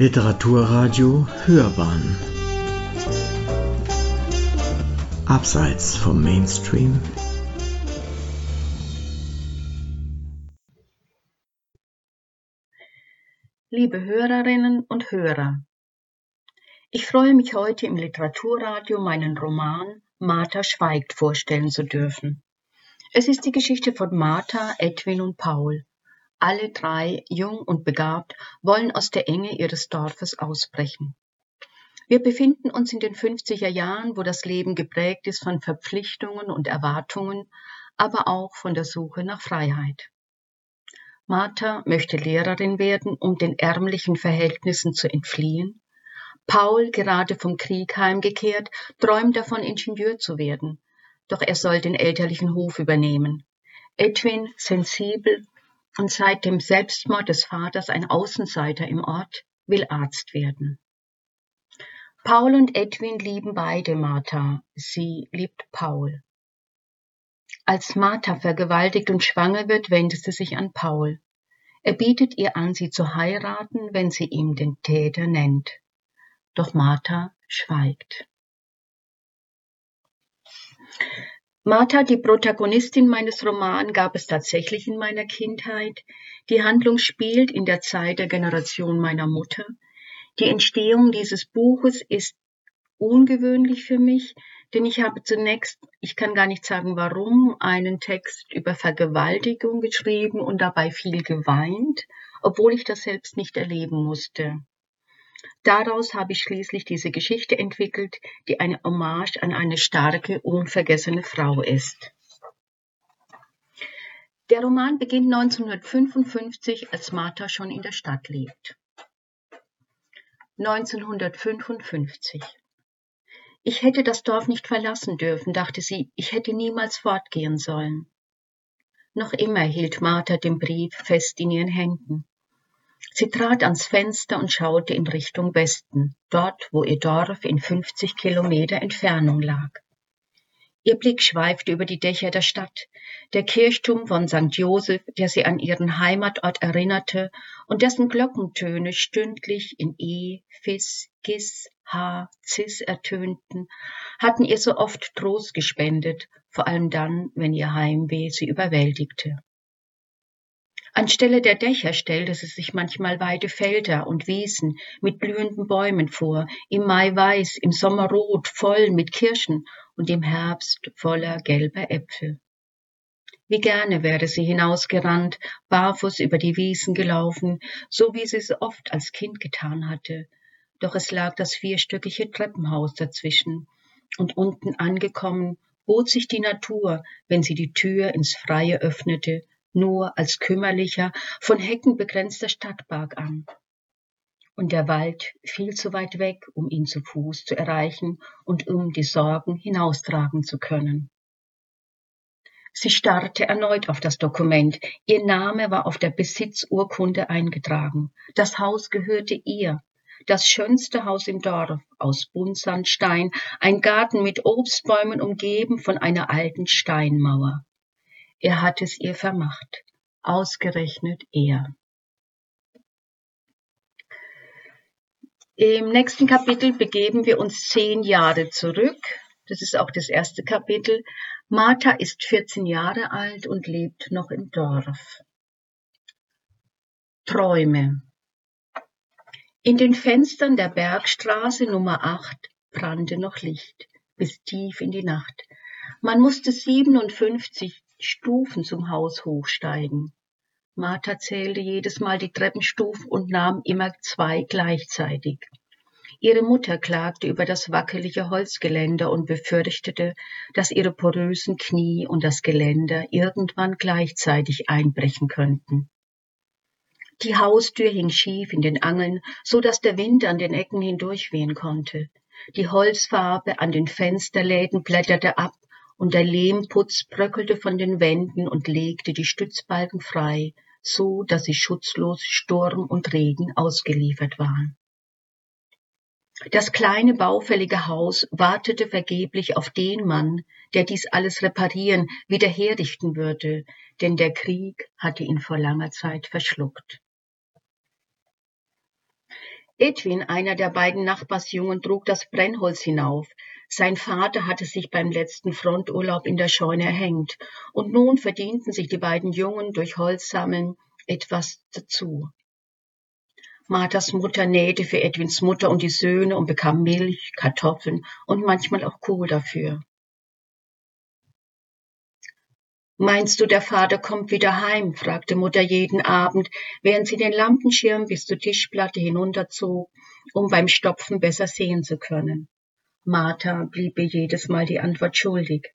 Literaturradio Hörbahn Abseits vom Mainstream Liebe Hörerinnen und Hörer, ich freue mich heute im Literaturradio meinen Roman Martha schweigt vorstellen zu dürfen. Es ist die Geschichte von Martha, Edwin und Paul. Alle drei, jung und begabt, wollen aus der Enge ihres Dorfes ausbrechen. Wir befinden uns in den 50er Jahren, wo das Leben geprägt ist von Verpflichtungen und Erwartungen, aber auch von der Suche nach Freiheit. Martha möchte Lehrerin werden, um den ärmlichen Verhältnissen zu entfliehen. Paul, gerade vom Krieg heimgekehrt, träumt davon, Ingenieur zu werden. Doch er soll den elterlichen Hof übernehmen. Edwin, sensibel, und seit dem Selbstmord des Vaters ein Außenseiter im Ort, will Arzt werden. Paul und Edwin lieben beide Martha. Sie liebt Paul. Als Martha vergewaltigt und schwanger wird, wendet sie sich an Paul. Er bietet ihr an, sie zu heiraten, wenn sie ihm den Täter nennt. Doch Martha schweigt. Martha, die Protagonistin meines Romans, gab es tatsächlich in meiner Kindheit. Die Handlung spielt in der Zeit der Generation meiner Mutter. Die Entstehung dieses Buches ist ungewöhnlich für mich, denn ich habe zunächst, ich kann gar nicht sagen warum, einen Text über Vergewaltigung geschrieben und dabei viel geweint, obwohl ich das selbst nicht erleben musste. Daraus habe ich schließlich diese Geschichte entwickelt, die eine Hommage an eine starke, unvergessene Frau ist. Der Roman beginnt 1955, als Martha schon in der Stadt lebt. 1955. Ich hätte das Dorf nicht verlassen dürfen, dachte sie, ich hätte niemals fortgehen sollen. Noch immer hielt Martha den Brief fest in ihren Händen. Sie trat ans Fenster und schaute in Richtung Westen, dort, wo ihr Dorf in 50 Kilometer Entfernung lag. Ihr Blick schweifte über die Dächer der Stadt, der Kirchturm von St. Joseph, der sie an ihren Heimatort erinnerte und dessen Glockentöne stündlich in E, Fis, Gis, H, Cis ertönten, hatten ihr so oft Trost gespendet, vor allem dann, wenn ihr Heimweh sie überwältigte. Anstelle der Dächer stellte sie sich manchmal weite Felder und Wiesen mit blühenden Bäumen vor, im Mai weiß, im Sommer rot, voll mit Kirschen und im Herbst voller gelber Äpfel. Wie gerne wäre sie hinausgerannt, barfuß über die Wiesen gelaufen, so wie sie es oft als Kind getan hatte. Doch es lag das vierstöckige Treppenhaus dazwischen, und unten angekommen bot sich die Natur, wenn sie die Tür ins Freie öffnete nur als kümmerlicher, von Hecken begrenzter Stadtpark an. Und der Wald viel zu weit weg, um ihn zu Fuß zu erreichen und um die Sorgen hinaustragen zu können. Sie starrte erneut auf das Dokument. Ihr Name war auf der Besitzurkunde eingetragen. Das Haus gehörte ihr. Das schönste Haus im Dorf, aus Buntsandstein, ein Garten mit Obstbäumen umgeben von einer alten Steinmauer. Er hat es ihr vermacht, ausgerechnet er. Im nächsten Kapitel begeben wir uns zehn Jahre zurück. Das ist auch das erste Kapitel. Martha ist 14 Jahre alt und lebt noch im Dorf. Träume. In den Fenstern der Bergstraße Nummer 8 brannte noch Licht bis tief in die Nacht. Man musste 57 Stufen zum Haus hochsteigen. Martha zählte jedes Mal die Treppenstufen und nahm immer zwei gleichzeitig. Ihre Mutter klagte über das wackelige Holzgeländer und befürchtete, dass ihre porösen Knie und das Geländer irgendwann gleichzeitig einbrechen könnten. Die Haustür hing schief in den Angeln, so dass der Wind an den Ecken hindurchwehen konnte. Die Holzfarbe an den Fensterläden blätterte ab und der Lehmputz bröckelte von den Wänden und legte die Stützbalken frei, so dass sie schutzlos Sturm und Regen ausgeliefert waren. Das kleine baufällige Haus wartete vergeblich auf den Mann, der dies alles reparieren, wieder herrichten würde, denn der Krieg hatte ihn vor langer Zeit verschluckt. Edwin, einer der beiden Nachbarsjungen, trug das Brennholz hinauf. Sein Vater hatte sich beim letzten Fronturlaub in der Scheune erhängt, und nun verdienten sich die beiden Jungen durch Holzsammeln etwas dazu. Marthas Mutter nähte für Edwins Mutter und die Söhne und bekam Milch, Kartoffeln und manchmal auch Kohl dafür. Meinst du, der Vater kommt wieder heim? fragte Mutter jeden Abend, während sie den Lampenschirm bis zur Tischplatte hinunterzog, um beim Stopfen besser sehen zu können. Martha blieb ihr jedes Mal die Antwort schuldig.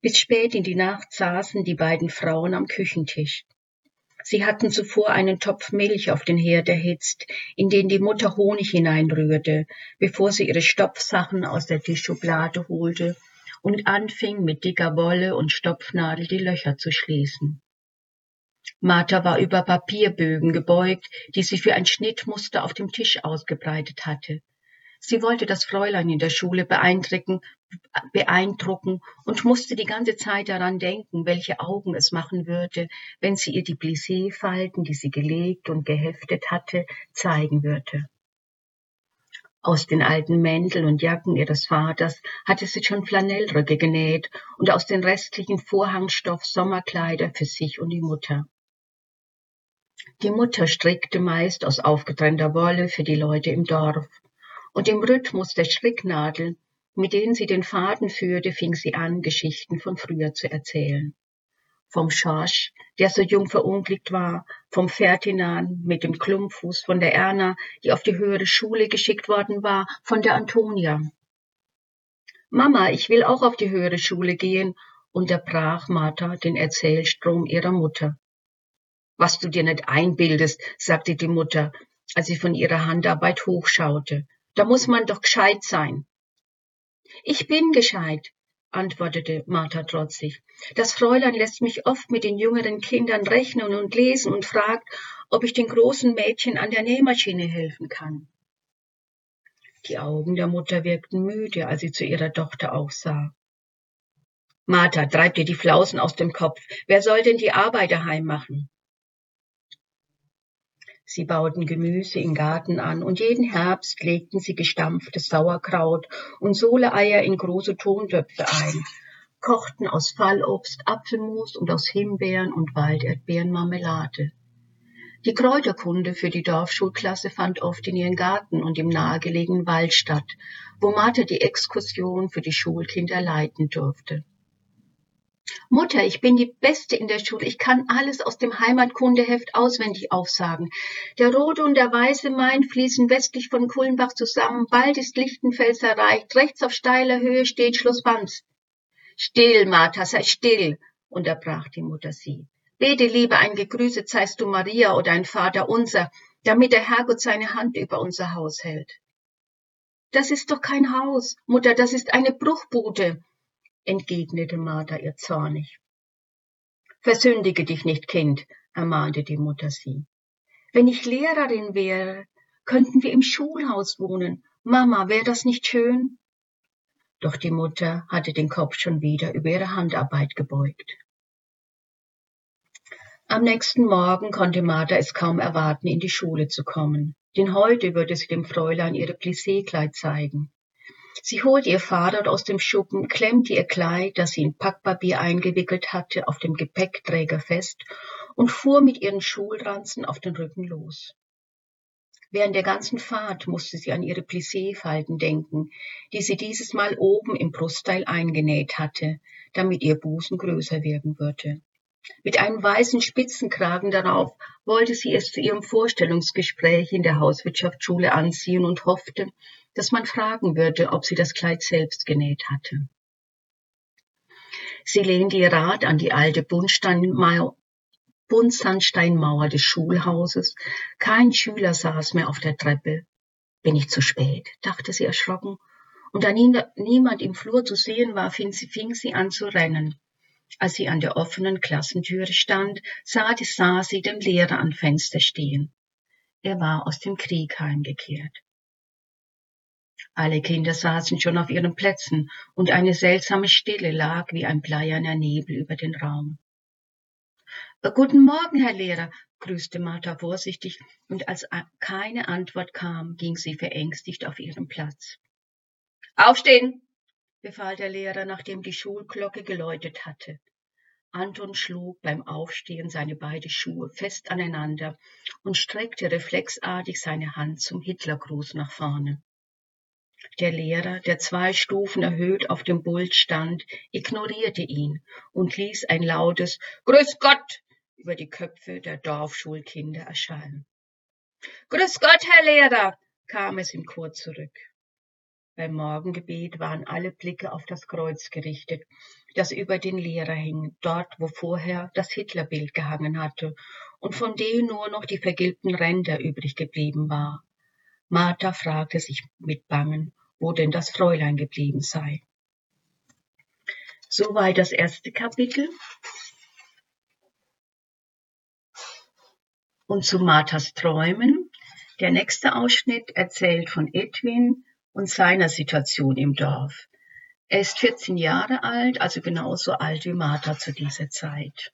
Bis spät in die Nacht saßen die beiden Frauen am Küchentisch. Sie hatten zuvor einen Topf Milch auf den Herd erhitzt, in den die Mutter Honig hineinrührte, bevor sie ihre Stopfsachen aus der Tischschublade holte und anfing mit dicker Wolle und Stopfnadel die Löcher zu schließen. Martha war über Papierbögen gebeugt, die sie für ein Schnittmuster auf dem Tisch ausgebreitet hatte. Sie wollte das Fräulein in der Schule beeindrucken, beeindrucken und musste die ganze Zeit daran denken, welche Augen es machen würde, wenn sie ihr die Plissé-Falten, die sie gelegt und geheftet hatte, zeigen würde. Aus den alten Mänteln und Jacken ihres Vaters hatte sie schon Flanellröcke genäht und aus den restlichen Vorhangstoff Sommerkleider für sich und die Mutter. Die Mutter strickte meist aus aufgetrennter Wolle für die Leute im Dorf, und im Rhythmus der Stricknadel, mit denen sie den Faden führte, fing sie an, Geschichten von früher zu erzählen vom Schorsch, der so jung verunglückt war, vom Ferdinand mit dem Klumpfuß, von der Erna, die auf die höhere Schule geschickt worden war, von der Antonia. Mama, ich will auch auf die höhere Schule gehen, unterbrach Martha den Erzählstrom ihrer Mutter. Was du dir nicht einbildest, sagte die Mutter, als sie von ihrer Handarbeit hochschaute. Da muss man doch gescheit sein. Ich bin gescheit, antwortete Martha trotzig. Das Fräulein lässt mich oft mit den jüngeren Kindern rechnen und lesen und fragt, ob ich den großen Mädchen an der Nähmaschine helfen kann. Die Augen der Mutter wirkten müde, als sie zu ihrer Tochter aufsah. Martha, treib dir die Flausen aus dem Kopf. Wer soll denn die Arbeit daheim machen? Sie bauten Gemüse im Garten an und jeden Herbst legten sie gestampftes Sauerkraut und Soleeier in große Tontöpfe ein, kochten aus Fallobst Apfelmus und aus Himbeeren und Walderdbeeren Marmelade. Die Kräuterkunde für die Dorfschulklasse fand oft in ihren Garten und im nahegelegenen Wald statt, wo Martha die Exkursion für die Schulkinder leiten durfte. Mutter, ich bin die Beste in der Schule. Ich kann alles aus dem Heimatkundeheft auswendig aufsagen. Der rote und der weiße Main fließen westlich von Kulmbach zusammen. Bald ist Lichtenfels erreicht. Rechts auf steiler Höhe steht Schloss Banz. Still, Martha, sei still, unterbrach die Mutter sie. Bete lieber ein Gegrüßet seist du Maria oder ein Vater unser, damit der Herrgott seine Hand über unser Haus hält. Das ist doch kein Haus, Mutter, das ist eine Bruchbude entgegnete Martha ihr zornig. Versündige dich nicht, Kind, ermahnte die Mutter sie. Wenn ich Lehrerin wäre, könnten wir im Schulhaus wohnen. Mama, wäre das nicht schön? Doch die Mutter hatte den Kopf schon wieder über ihre Handarbeit gebeugt. Am nächsten Morgen konnte Martha es kaum erwarten, in die Schule zu kommen, denn heute würde sie dem Fräulein ihre Plissé-Kleid zeigen. Sie holte ihr Fahrrad aus dem Schuppen, klemmte ihr Kleid, das sie in Packpapier eingewickelt hatte, auf dem Gepäckträger fest und fuhr mit ihren Schulranzen auf den Rücken los. Während der ganzen Fahrt musste sie an ihre Plissé-Falten denken, die sie dieses Mal oben im Brustteil eingenäht hatte, damit ihr Busen größer wirken würde. Mit einem weißen Spitzenkragen darauf wollte sie es zu ihrem Vorstellungsgespräch in der Hauswirtschaftsschule anziehen und hoffte, dass man fragen würde, ob sie das Kleid selbst genäht hatte. Sie lehnte ihr Rad an die alte Buntsandsteinmauer des Schulhauses. Kein Schüler saß mehr auf der Treppe. Bin ich zu spät, dachte sie erschrocken. Und da niemand im Flur zu sehen war, fing sie, fing sie an zu rennen. Als sie an der offenen Klassentüre stand, sah, sah sie den Lehrer am Fenster stehen. Er war aus dem Krieg heimgekehrt. Alle Kinder saßen schon auf ihren Plätzen, und eine seltsame Stille lag wie ein bleierner Nebel über den Raum. Guten Morgen, Herr Lehrer, grüßte Martha vorsichtig, und als keine Antwort kam, ging sie verängstigt auf ihren Platz. Aufstehen, befahl der Lehrer, nachdem die Schulglocke geläutet hatte. Anton schlug beim Aufstehen seine beiden Schuhe fest aneinander und streckte reflexartig seine Hand zum Hitlergruß nach vorne. Der Lehrer, der zwei Stufen erhöht auf dem Pult stand, ignorierte ihn und ließ ein lautes Grüß Gott über die Köpfe der Dorfschulkinder erschallen. Grüß Gott, Herr Lehrer, kam es im Chor zurück. Beim Morgengebet waren alle Blicke auf das Kreuz gerichtet, das über den Lehrer hing, dort, wo vorher das Hitlerbild gehangen hatte und von dem nur noch die vergilbten Ränder übrig geblieben war. Martha fragte sich mit Bangen, wo denn das Fräulein geblieben sei. Soweit das erste Kapitel. Und zu Marthas Träumen. Der nächste Ausschnitt erzählt von Edwin und seiner Situation im Dorf. Er ist 14 Jahre alt, also genauso alt wie Martha zu dieser Zeit.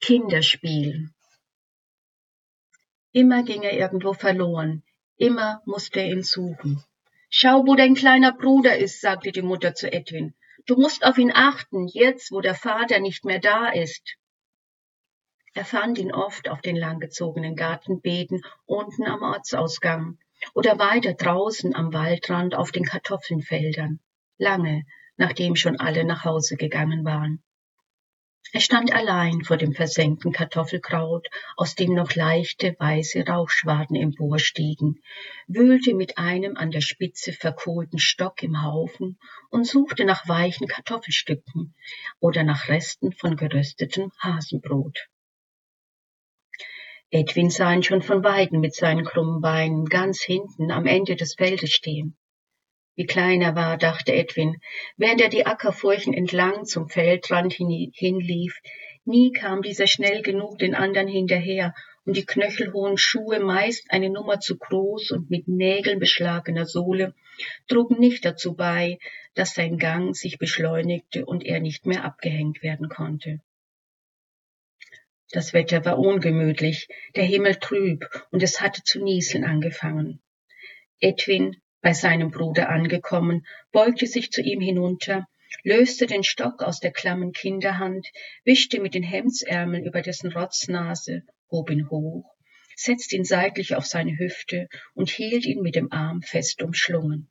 Kinderspiel. Immer ging er irgendwo verloren, immer musste er ihn suchen. Schau, wo dein kleiner Bruder ist, sagte die Mutter zu Edwin. Du musst auf ihn achten, jetzt, wo der Vater nicht mehr da ist. Er fand ihn oft auf den langgezogenen Gartenbeeten unten am Ortsausgang oder weiter draußen am Waldrand auf den Kartoffelfeldern, lange nachdem schon alle nach Hause gegangen waren. Er stand allein vor dem versenkten Kartoffelkraut, aus dem noch leichte weiße Rauchschwaden emporstiegen, wühlte mit einem an der Spitze verkohlten Stock im Haufen und suchte nach weichen Kartoffelstücken oder nach Resten von geröstetem Hasenbrot. Edwin sah ihn schon von Weitem mit seinen krummen Beinen ganz hinten am Ende des Feldes stehen. Wie klein er war, dachte Edwin, während er die Ackerfurchen entlang zum Feldrand hinlief. Nie kam dieser schnell genug den anderen hinterher, und die knöchelhohen Schuhe, meist eine Nummer zu groß und mit Nägeln beschlagener Sohle, trugen nicht dazu bei, dass sein Gang sich beschleunigte und er nicht mehr abgehängt werden konnte. Das Wetter war ungemütlich, der Himmel trüb, und es hatte zu nieseln angefangen. Edwin, bei seinem Bruder angekommen, beugte sich zu ihm hinunter, löste den Stock aus der klammen Kinderhand, wischte mit den Hemdsärmeln über dessen Rotznase, hob ihn hoch, setzte ihn seitlich auf seine Hüfte und hielt ihn mit dem Arm fest umschlungen.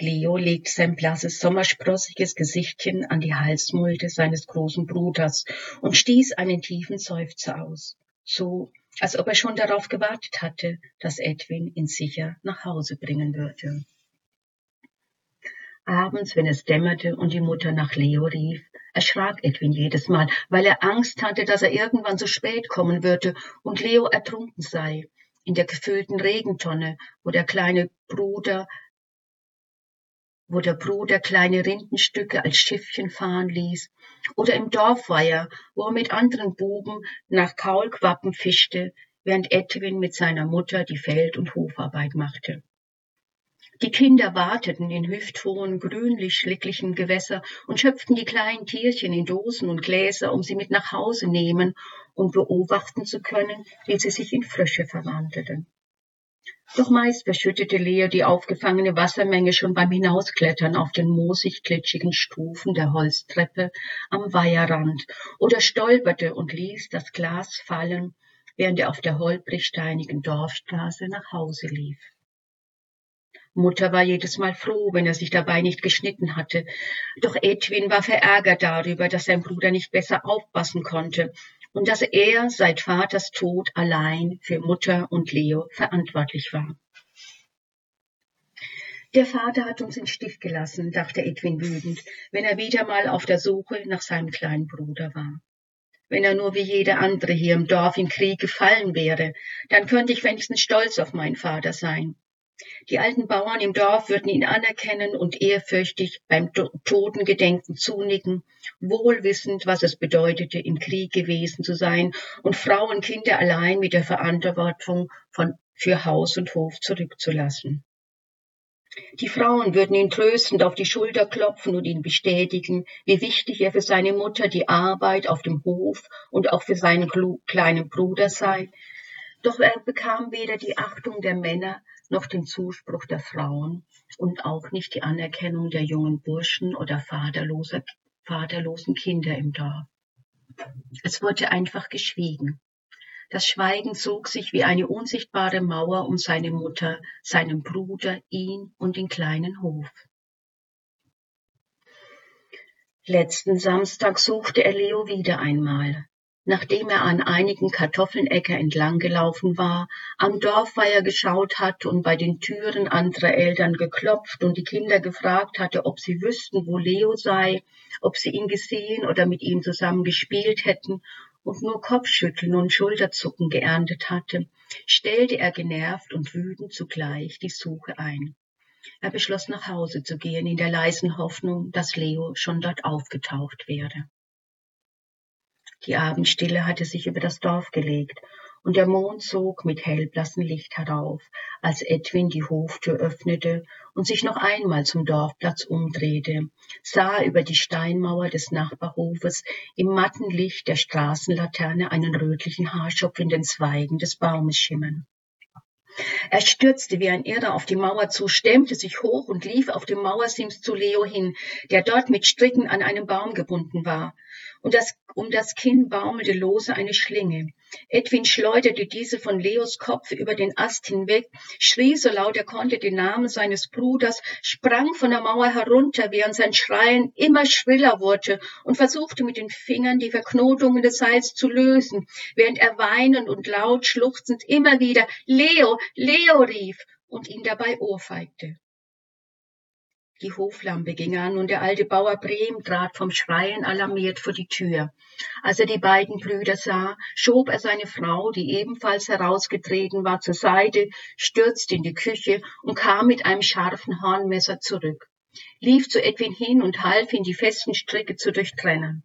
Leo legte sein blasses, sommersprossiges Gesichtchen an die Halsmulde seines großen Bruders und stieß einen tiefen Seufzer aus, so als ob er schon darauf gewartet hatte, dass Edwin ihn sicher nach Hause bringen würde. Abends, wenn es dämmerte und die Mutter nach Leo rief, erschrak Edwin jedes Mal, weil er Angst hatte, dass er irgendwann zu spät kommen würde und Leo ertrunken sei, in der gefüllten Regentonne, wo der kleine Bruder wo der Bruder kleine Rindenstücke als Schiffchen fahren ließ, oder im Dorfweiher, wo er mit anderen Buben nach Kaulquappen fischte, während Edwin mit seiner Mutter die Feld- und Hofarbeit machte. Die Kinder warteten in hüfthohen, grünlich-schlicklichen Gewässer und schöpften die kleinen Tierchen in Dosen und Gläser, um sie mit nach Hause nehmen und beobachten zu können, wie sie sich in Frösche verwandelten. Doch meist verschüttete Leo die aufgefangene Wassermenge schon beim Hinausklettern auf den moosig-glitschigen Stufen der Holztreppe am Weiherrand oder stolperte und ließ das Glas fallen, während er auf der holprig-steinigen Dorfstraße nach Hause lief. Mutter war jedes Mal froh, wenn er sich dabei nicht geschnitten hatte. Doch Edwin war verärgert darüber, dass sein Bruder nicht besser aufpassen konnte und dass er seit Vaters Tod allein für Mutter und Leo verantwortlich war. Der Vater hat uns in Stich gelassen, dachte Edwin wütend, wenn er wieder mal auf der Suche nach seinem kleinen Bruder war. Wenn er nur wie jeder andere hier im Dorf im Krieg gefallen wäre, dann könnte ich wenigstens stolz auf meinen Vater sein. Die alten Bauern im Dorf würden ihn anerkennen und ehrfürchtig beim Totengedenken zunicken, wohl wissend, was es bedeutete, im Krieg gewesen zu sein und Frauen, Kinder allein mit der Verantwortung von, für Haus und Hof zurückzulassen. Die Frauen würden ihn tröstend auf die Schulter klopfen und ihn bestätigen, wie wichtig er für seine Mutter die Arbeit auf dem Hof und auch für seinen kleinen Bruder sei. Doch er bekam weder die Achtung der Männer noch den Zuspruch der Frauen und auch nicht die Anerkennung der jungen Burschen oder vaterloser, vaterlosen Kinder im Dorf. Es wurde einfach geschwiegen. Das Schweigen zog sich wie eine unsichtbare Mauer um seine Mutter, seinen Bruder, ihn und den kleinen Hof. Letzten Samstag suchte er Leo wieder einmal. Nachdem er an einigen Kartoffelnecker entlang gelaufen war, am Dorfweiher geschaut hatte und bei den Türen anderer Eltern geklopft und die Kinder gefragt hatte, ob sie wüssten, wo Leo sei, ob sie ihn gesehen oder mit ihm zusammen gespielt hätten und nur Kopfschütteln und Schulterzucken geerntet hatte, stellte er genervt und wütend zugleich die Suche ein. Er beschloss nach Hause zu gehen in der leisen Hoffnung, dass Leo schon dort aufgetaucht wäre. Die Abendstille hatte sich über das Dorf gelegt, und der Mond zog mit hellblassem Licht herauf, als Edwin die Hoftür öffnete und sich noch einmal zum Dorfplatz umdrehte, sah über die Steinmauer des Nachbarhofes im matten Licht der Straßenlaterne einen rötlichen Haarschopf in den Zweigen des Baumes schimmern. Er stürzte wie ein Irrer auf die Mauer zu, stemmte sich hoch und lief auf dem Mauersims zu Leo hin, der dort mit Stricken an einem Baum gebunden war und das, um das Kinn baumelte lose eine Schlinge. Edwin schleuderte diese von Leos Kopf über den Ast hinweg, schrie so laut er konnte den Namen seines Bruders, sprang von der Mauer herunter, während sein Schreien immer schriller wurde und versuchte mit den Fingern die Verknotungen des Seils zu lösen, während er weinend und laut schluchzend immer wieder Leo, Leo rief und ihn dabei ohrfeigte. Die Hoflampe ging an und der alte Bauer Brehm trat vom Schreien alarmiert vor die Tür. Als er die beiden Brüder sah, schob er seine Frau, die ebenfalls herausgetreten war, zur Seite, stürzte in die Küche und kam mit einem scharfen Hornmesser zurück, lief zu Edwin hin und half ihn, die festen Stricke zu durchtrennen.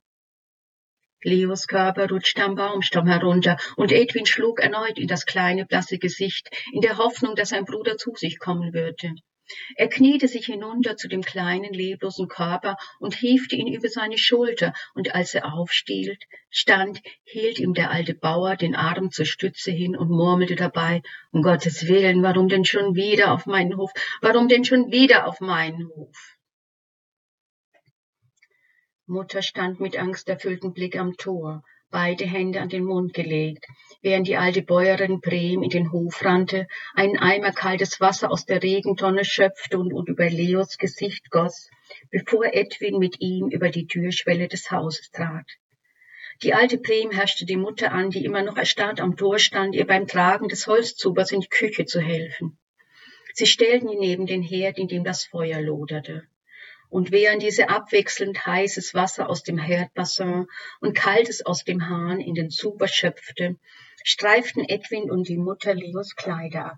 Leos Körper rutschte am Baumstamm herunter und Edwin schlug erneut in das kleine blasse Gesicht, in der Hoffnung, dass sein Bruder zu sich kommen würde. Er kniete sich hinunter zu dem kleinen, leblosen Körper und hiefte ihn über seine Schulter, und als er aufstiehlt, stand, hielt ihm der alte Bauer den Arm zur Stütze hin und murmelte dabei, um Gottes Willen, warum denn schon wieder auf meinen Hof, warum denn schon wieder auf meinen Hof? Mutter stand mit angsterfülltem Blick am Tor, beide Hände an den Mund gelegt, während die alte Bäuerin Brehm in den Hof rannte, einen Eimer kaltes Wasser aus der Regentonne schöpfte und, und über Leos Gesicht goss, bevor Edwin mit ihm über die Türschwelle des Hauses trat. Die alte Brehm herrschte die Mutter an, die immer noch erstarrt am Tor stand, ihr beim Tragen des Holzzubers in die Küche zu helfen. Sie stellten ihn neben den Herd, in dem das Feuer loderte und während diese abwechselnd heißes Wasser aus dem Herdbassin und kaltes aus dem Hahn in den Zuber schöpfte, streiften Edwin und die Mutter Leos Kleider ab.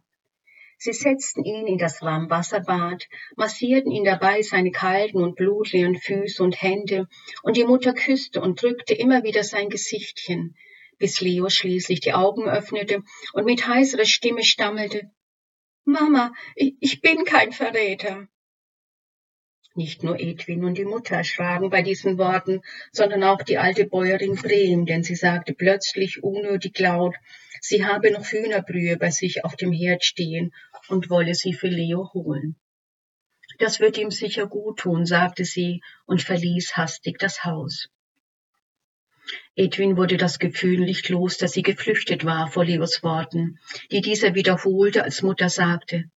Sie setzten ihn in das Warmwasserbad, massierten ihn dabei seine kalten und blutleeren Füße und Hände, und die Mutter küsste und drückte immer wieder sein Gesichtchen, bis Leo schließlich die Augen öffnete und mit heiserer Stimme stammelte Mama, ich bin kein Verräter. Nicht nur Edwin und die Mutter erschraken bei diesen Worten, sondern auch die alte Bäuerin Brehm, denn sie sagte plötzlich unnötig laut, sie habe noch Hühnerbrühe bei sich auf dem Herd stehen und wolle sie für Leo holen. Das wird ihm sicher gut tun, sagte sie und verließ hastig das Haus. Edwin wurde das Gefühl nicht los, dass sie geflüchtet war vor Leos Worten, die dieser wiederholte, als Mutter sagte,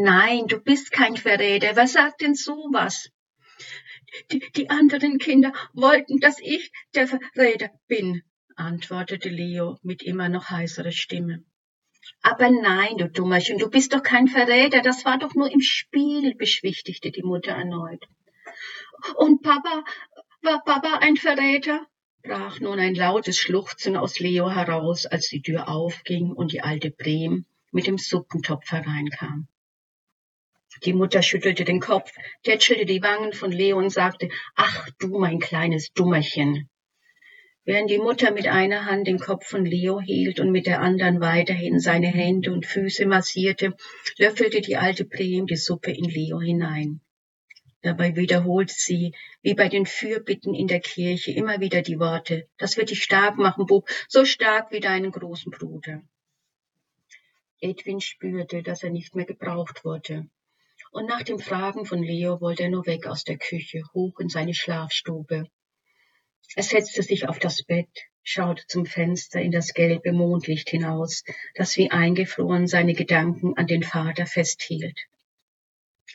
Nein, du bist kein Verräter. Wer sagt denn sowas? Die, die anderen Kinder wollten, dass ich der Verräter bin, antwortete Leo mit immer noch heißerer Stimme. Aber nein, du Dummerchen, du bist doch kein Verräter, das war doch nur im Spiel, beschwichtigte die Mutter erneut. Und Papa, war Papa ein Verräter? brach nun ein lautes Schluchzen aus Leo heraus, als die Tür aufging und die alte Brehm mit dem Suppentopf hereinkam. Die Mutter schüttelte den Kopf, tätschelte die Wangen von Leo und sagte, ach du mein kleines Dummerchen. Während die Mutter mit einer Hand den Kopf von Leo hielt und mit der anderen weiterhin seine Hände und Füße massierte, löffelte die alte Prem die Suppe in Leo hinein. Dabei wiederholte sie, wie bei den Fürbitten in der Kirche, immer wieder die Worte, das wird dich stark machen, Bub, so stark wie deinen großen Bruder. Edwin spürte, dass er nicht mehr gebraucht wurde. Und nach dem Fragen von Leo wollte er nur weg aus der Küche, hoch in seine Schlafstube. Er setzte sich auf das Bett, schaute zum Fenster in das gelbe Mondlicht hinaus, das wie eingefroren seine Gedanken an den Vater festhielt.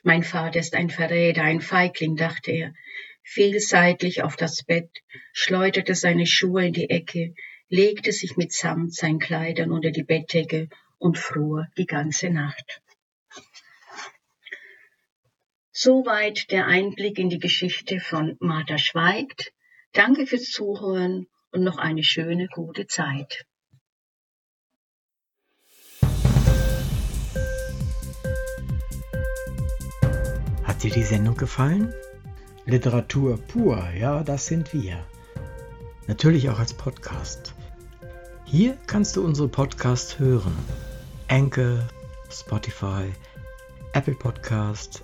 Mein Vater ist ein Verräter, ein Feigling, dachte er, fiel seitlich auf das Bett, schleuderte seine Schuhe in die Ecke, legte sich mit Samt seinen Kleidern unter die Bettdecke und fror die ganze Nacht. Soweit der Einblick in die Geschichte von Martha Schweigt. Danke fürs Zuhören und noch eine schöne, gute Zeit. Hat dir die Sendung gefallen? Literatur pur, ja, das sind wir. Natürlich auch als Podcast. Hier kannst du unsere Podcasts hören. Anchor, Spotify, Apple Podcast,